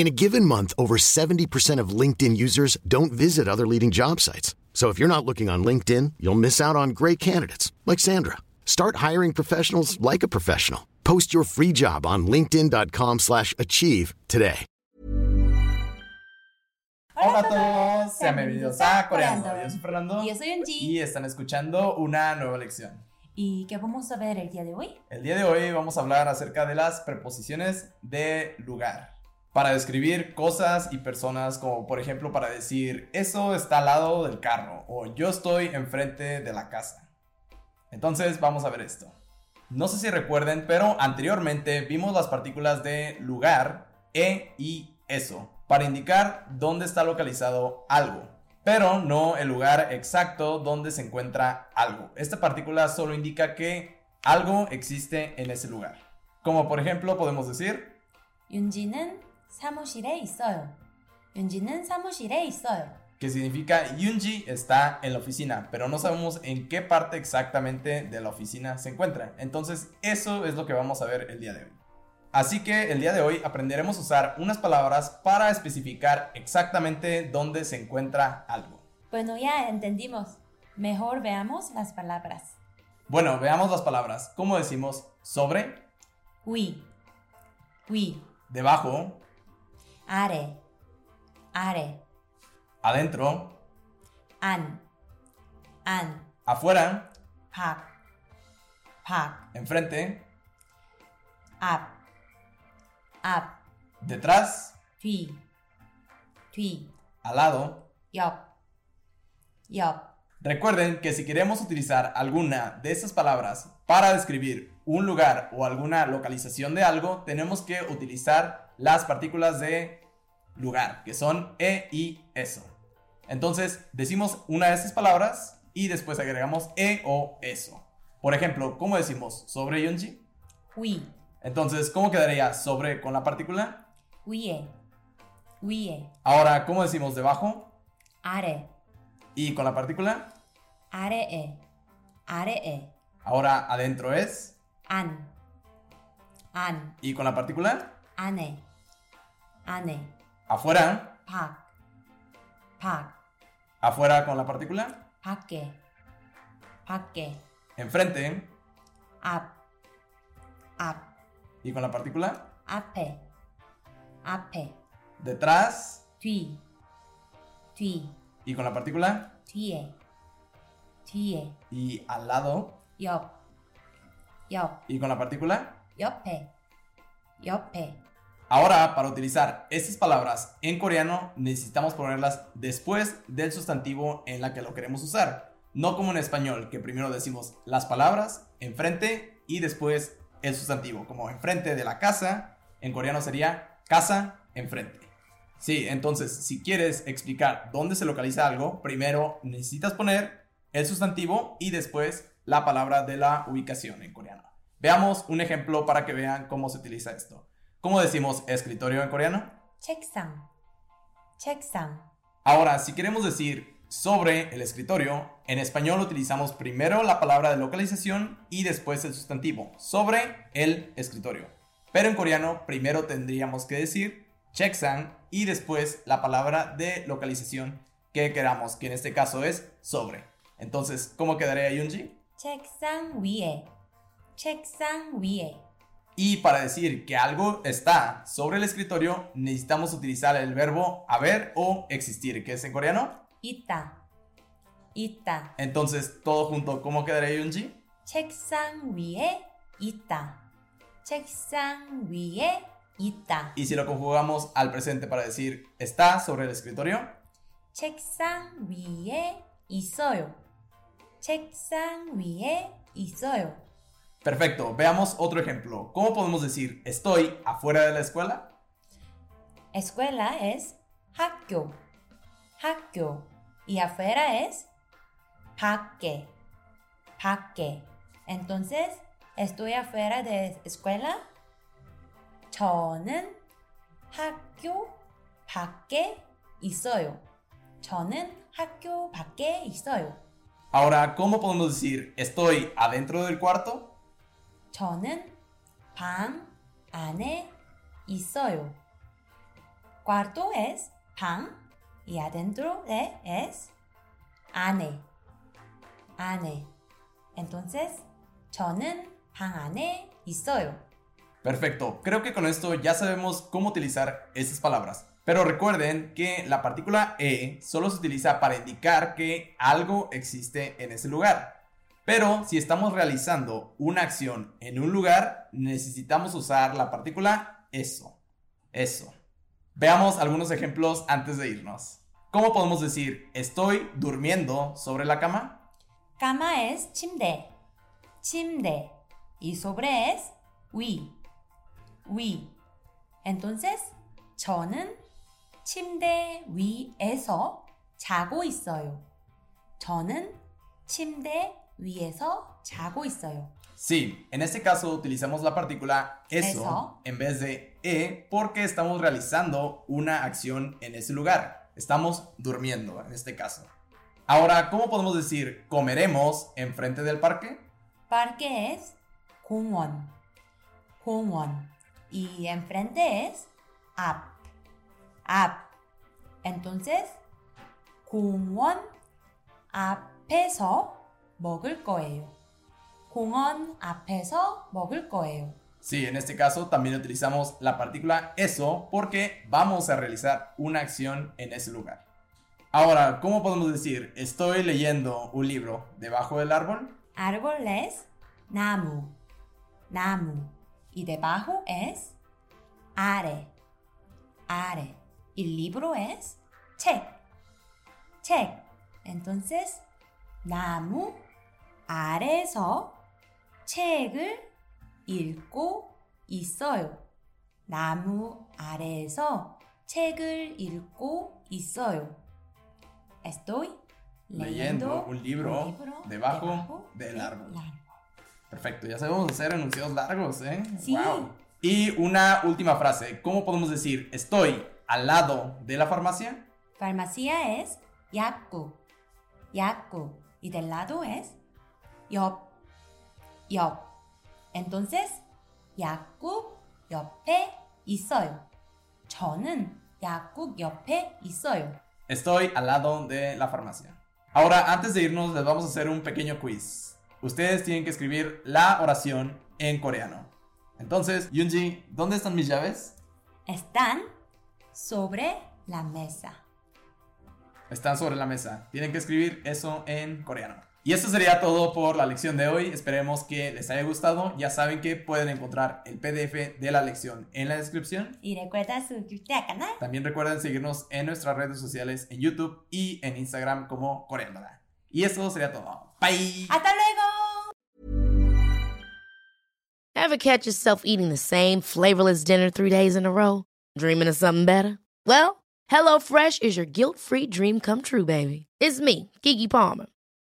In a given month, over 70% of LinkedIn users don't visit other leading job sites. So if you're not looking on LinkedIn, you'll miss out on great candidates like Sandra. Start hiring professionals like a professional. Post your free job on linkedin.com/achieve slash achieve today. Hola a todos, sean bienvenidos a Coreando. Yo soy Fernando Y yo soy Unji. y están escuchando una nueva lección. ¿Y qué vamos a ver el día de hoy? El día de hoy vamos a hablar acerca de las preposiciones de lugar. para describir cosas y personas, como por ejemplo para decir, eso está al lado del carro o yo estoy enfrente de la casa. Entonces vamos a ver esto. No sé si recuerden, pero anteriormente vimos las partículas de lugar, e y eso, para indicar dónde está localizado algo, pero no el lugar exacto donde se encuentra algo. Esta partícula solo indica que algo existe en ese lugar. Como por ejemplo podemos decir, 사무실에 있어요. 윤지는 사무실에 있어요. que significa Yunji está en la oficina, pero no sabemos en qué parte exactamente de la oficina se encuentra. Entonces, eso es lo que vamos a ver el día de hoy. Así que el día de hoy aprenderemos a usar unas palabras para especificar exactamente dónde se encuentra algo. Bueno, ya entendimos. Mejor veamos las palabras. Bueno, veamos las palabras. ¿Cómo decimos sobre, 위, 위, debajo, 아래, 아래, adentro, 안, 안, afuera, 밖, 밖, enfrente, 앞, 앞, detrás, 뒤, 뒤, al lado. 옆, 옆. Recuerden que si queremos utilizar alguna de estas palabras para describir un lugar o alguna localización de algo, tenemos que utilizar las partículas de lugar, que son e y eso. Entonces, decimos una de estas palabras y después agregamos e o eso. Por ejemplo, ¿cómo decimos sobre Yonji? Oui. Entonces, ¿cómo quedaría sobre con la partícula? Uye. Uye. Ahora, ¿cómo decimos debajo? Are. ¿Y con la partícula? Are. E. Are. E. Ahora, adentro es? An. An. ¿Y con la partícula? Ane. Ane. Afuera. Pak. Pak. Afuera con la partícula. Paque. Paque. Enfrente. Ap. Ap. ¿Y con la partícula? Ape. Ape. Detrás. Tui. Tui. ¿Y con la partícula? Tuye. Tuye. ¿Y al lado? Yop. Yop. ¿Y con la partícula? Yope. Yope. Ahora, para utilizar estas palabras en coreano, necesitamos ponerlas después del sustantivo en la que lo queremos usar. No como en español, que primero decimos las palabras enfrente y después el sustantivo. Como enfrente de la casa, en coreano sería casa enfrente. Sí, entonces, si quieres explicar dónde se localiza algo, primero necesitas poner el sustantivo y después la palabra de la ubicación en coreano. Veamos un ejemplo para que vean cómo se utiliza esto. ¿Cómo decimos escritorio en coreano? 책상, 책상, Ahora, si queremos decir sobre el escritorio, en español utilizamos primero la palabra de localización y después el sustantivo, sobre el escritorio. Pero en coreano, primero tendríamos que decir checksang y después la palabra de localización que queramos, que en este caso es sobre. Entonces, ¿cómo quedaría Yunji? 책상 위에, 책상 위에, Y para decir que algo está sobre el escritorio, necesitamos utilizar el verbo haber o existir, que es en coreano. 있다, 있다, Entonces, todo junto, ¿cómo quedaría Yunji? 책상 위에 있다, 책상 위에 있다, Y si lo conjugamos al presente para decir está sobre el escritorio, 책상 위에 있어요, 책상 위에 있어요, perfecto. Veamos otro ejemplo. ¿Cómo podemos decir estoy afuera de la escuela? escuela es 학교, 학교. Y afuera es 밖에, 밖에. Entonces, estoy afuera de escuela. 저는 학교 밖에 있어요. 저는 학교 밖에 있어요. Ahora, ¿cómo podemos decir estoy adentro del cuarto? 저는 방 안에 있어요. Cuarto es 방 y adentro de es 안에. 안에. Entonces, 저는 방 안에 있어요. Perfecto, creo que con esto ya sabemos cómo utilizar esas palabras. Pero recuerden que la partícula e solo se utiliza para indicar que algo existe en ese lugar. Pero si estamos realizando una acción en un lugar, necesitamos usar la partícula eso. Eso. Veamos algunos ejemplos antes de irnos. ¿Cómo podemos decir estoy durmiendo sobre la cama? Cama es 침대. 침대. Y sobre es 위. 위. Entonces, 저는 침대 위에서 자고 있어요. 저는 침대 위에서 자고 있어요. Sí, en este caso utilizamos la partícula eso, Eso. en vez de e porque estamos realizando una acción en ese lugar. Estamos durmiendo en este caso. Ahora, ¿cómo podemos decir comeremos enfrente del parque? Parque es 공원. 공원. Y enfrente es 앞. 앞. Entonces, 공원 앞에서 먹을 거예요. 공원 앞에서 먹을 거예요. Sí, en este caso también utilizamos la partícula eso porque vamos a realizar una acción en ese lugar. Ahora, ¿cómo podemos decir estoy leyendo un libro debajo del árbol? árbol es 나무. 나무. Y debajo es 아래. 아래. Y libro es 책. 책. Entonces, 나무 아래서 책을 읽고 있어요. 나무 아래에서 책을 읽고 있어요. Estoy Leyendo un libro debajo del árbol. Perfecto, ya sabemos hacer enunciados largos, ¿eh? Sí. Wow. Y una última frase, ¿cómo podemos decir estoy al lado de la farmacia? Farmacia es 약국. 약국. Y del lado es 옆. 옆. Entonces, 약국 옆에 있어요. 저는 약국 옆에 있어요. Estoy al lado de la farmacia. Ahora, antes de irnos, les vamos a hacer un pequeño quiz. Ustedes tienen que escribir la oración en coreano. Entonces, Yunji, ¿dónde están mis llaves? Están sobre la mesa. Están sobre la mesa. Tienen que escribir eso en coreano. Y esto sería todo por la lección de hoy. Esperemos que les haya gustado. Ya saben que pueden encontrar el PDF de la lección en la descripción. Y recuerda suscribirte al canal. También recuerden seguirnos en nuestras redes sociales en YouTube y en Instagram como Coreanada. Y eso sería todo. Bye. ¡Hasta luego! Ever catch yourself eating the same flavorless dinner three days in a row? Dreaming of something better? Well, HelloFresh is your guilt-free dream come true, baby. It's me, Kiki Palmer.